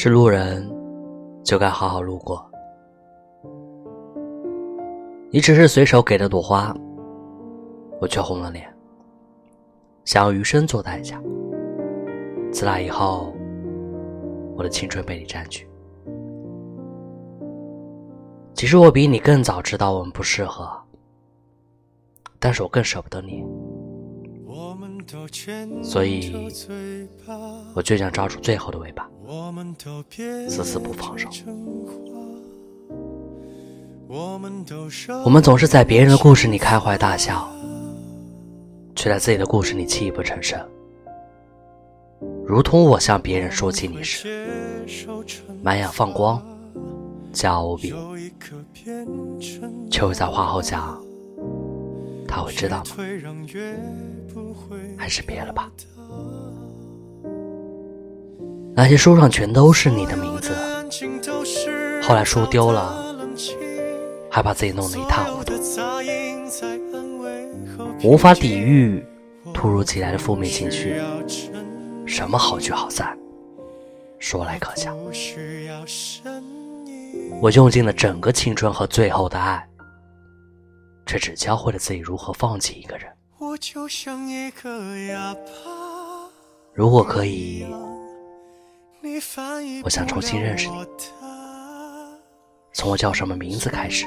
是路人，就该好好路过。你只是随手给了朵花，我却红了脸，想要余生做代价。自那以后，我的青春被你占据。其实我比你更早知道我们不适合，但是我更舍不得你，所以，我就想抓住最后的尾巴，死死不放手。我们总是在别人的故事里开怀大笑，却在自己的故事里泣不成声。如同我向别人说起你时，满眼放光，骄傲无比，却会在话后讲，他会知道吗？还是别了吧。那些书上全都是你的名字，后来书丢了。还把自己弄得一塌糊涂，无法抵御突如其来的负面情绪。什么好聚好散，说来可笑。我用尽了整个青春和最后的爱，却只教会了自己如何放弃一个人。如果可以，我想重新认识你，从我叫什么名字开始。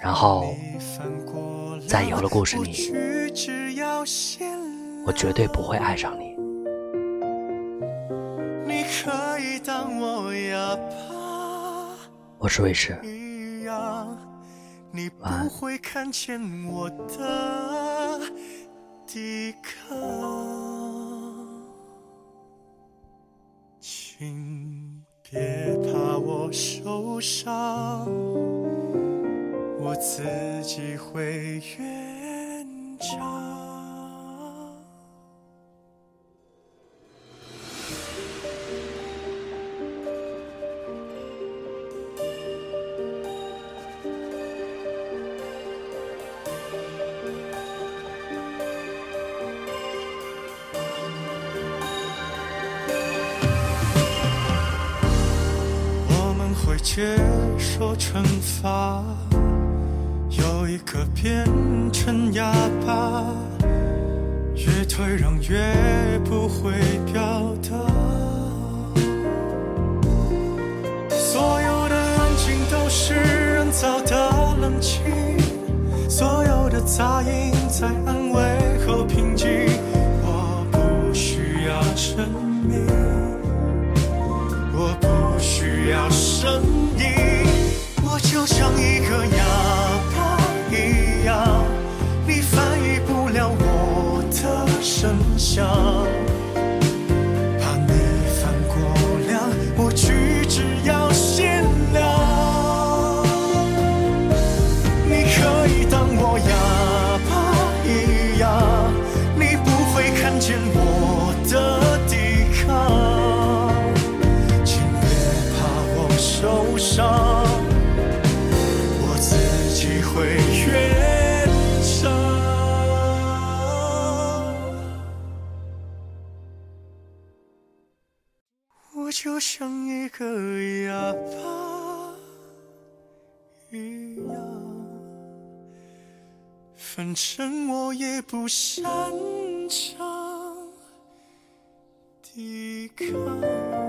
然后，在以后的故事里，我绝对不会爱上你。我是卫士，晚安。受伤。我自己会圆场。接受惩罚。有一个变成哑巴，越退让越不会表达。所有的安静都是人造的冷清，所有的杂音在安慰和平静。要声音我就像一个哑巴一样你翻译不了我的声响。自己会圆。就像一个哑巴一样，反正我也不擅长抵抗。